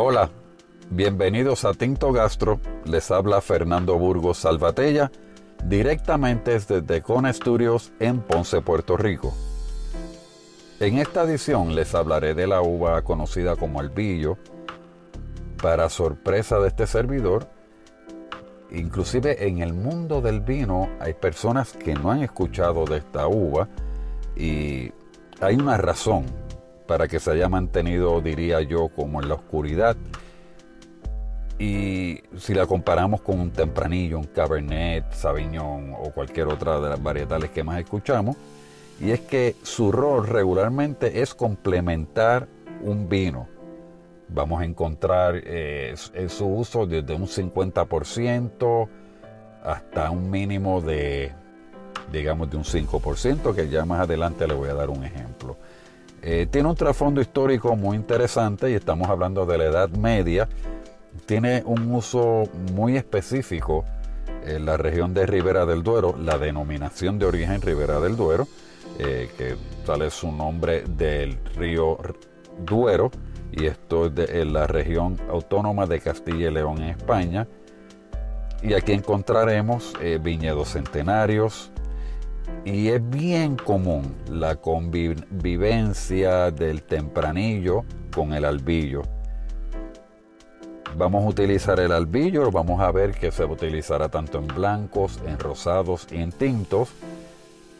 Hola, bienvenidos a Tinto Gastro. Les habla Fernando Burgos Salvatella, directamente desde Cona Studios en Ponce, Puerto Rico. En esta edición les hablaré de la uva conocida como albillo. Para sorpresa de este servidor, inclusive en el mundo del vino hay personas que no han escuchado de esta uva y hay una razón para que se haya mantenido, diría yo, como en la oscuridad. Y si la comparamos con un tempranillo, un cabernet, sauvignon o cualquier otra de las varietales que más escuchamos, y es que su rol regularmente es complementar un vino. Vamos a encontrar eh, su uso desde un 50% hasta un mínimo de, digamos, de un 5%, que ya más adelante le voy a dar un ejemplo. Eh, tiene un trasfondo histórico muy interesante y estamos hablando de la Edad Media. Tiene un uso muy específico en la región de Ribera del Duero, la denominación de origen Ribera del Duero, eh, que sale su nombre del río Duero, y esto es en la región autónoma de Castilla y León en España. Y aquí encontraremos eh, viñedos centenarios, y es bien común la convivencia del tempranillo con el albillo. Vamos a utilizar el albillo, vamos a ver que se utilizará tanto en blancos, en rosados y en tintos.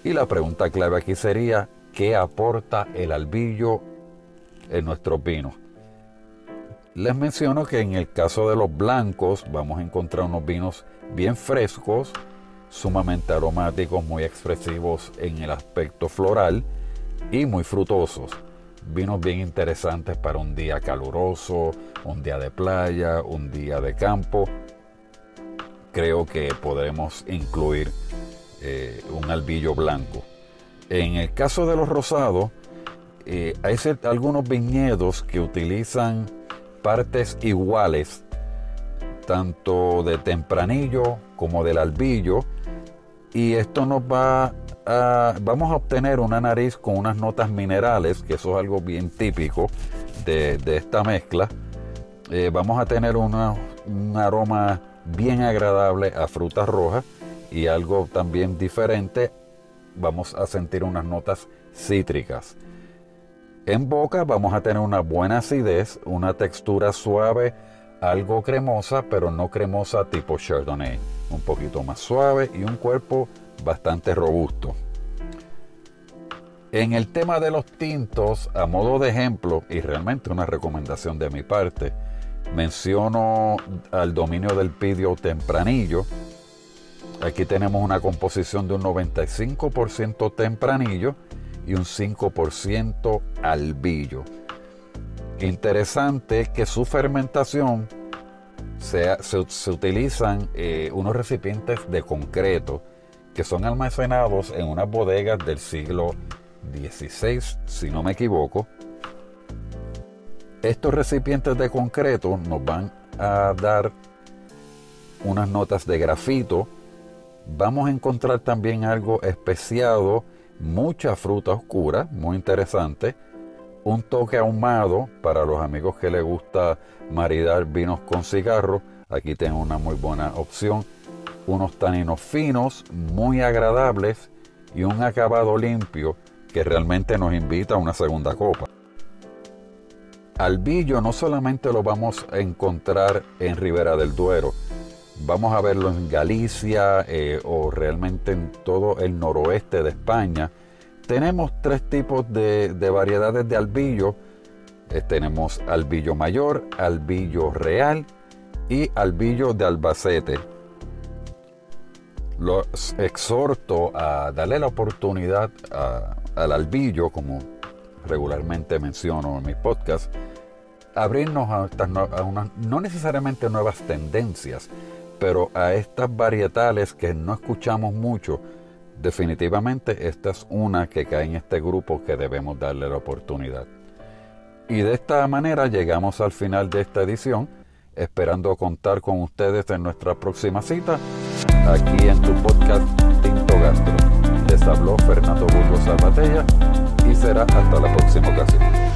Y la pregunta clave aquí sería, ¿qué aporta el albillo en nuestros vinos? Les menciono que en el caso de los blancos vamos a encontrar unos vinos bien frescos, sumamente aromáticos, muy expresivos en el aspecto floral y muy frutosos. Vinos bien interesantes para un día caluroso, un día de playa, un día de campo. Creo que podremos incluir eh, un albillo blanco. En el caso de los rosados, eh, hay algunos viñedos que utilizan partes iguales, tanto de tempranillo como del albillo, y esto nos va a, vamos a obtener una nariz con unas notas minerales, que eso es algo bien típico de, esta mezcla. Eh, vamos a tener un aroma bien agradable a frutas rojas y algo también diferente, vamos a sentir unas notas cítricas. En boca vamos a tener una buena acidez, una textura suave, algo cremosa, pero no cremosa tipo Chardonnay un poquito más suave y un cuerpo bastante robusto. En el tema de los tintos, a modo de ejemplo, y realmente una recomendación de mi parte, menciono al dominio del pidio tempranillo. Aquí tenemos una composición de un 95% tempranillo y un 5% albillo. Interesante que su fermentación se, utilizan eh, unos recipientes de concreto que son almacenados en unas bodegas del siglo XVI, si no me equivoco. Estos recipientes de concreto nos van a dar unas notas de grafito. Vamos a encontrar también algo especiado, mucha fruta oscura, muy interesante un toque ahumado para los amigos que les gusta maridar vinos con cigarro. Aquí tengo una muy buena opción. Unos taninos finos, muy agradables y un acabado limpio que realmente nos invita a una segunda copa. Albillo no solamente lo vamos a encontrar en Ribera del Duero, vamos a verlo en Galicia eh, o realmente en todo el noroeste de España tenemos tres tipos de, variedades de albillo. Eh, tenemos albillo mayor, albillo real y albillo de Albacete. Los exhorto a darle la oportunidad al albillo, como regularmente menciono en mis podcasts, abrirnos a, a unas, no necesariamente nuevas tendencias, pero a estas varietales que no escuchamos mucho, definitivamente esta es una que cae en este grupo que debemos darle la oportunidad. Y de esta manera llegamos al final de esta edición, esperando contar con ustedes en nuestra próxima cita, aquí en tu podcast Tinto Gastro. Les habló Fernando Burgos Salvatella y será hasta la próxima ocasión.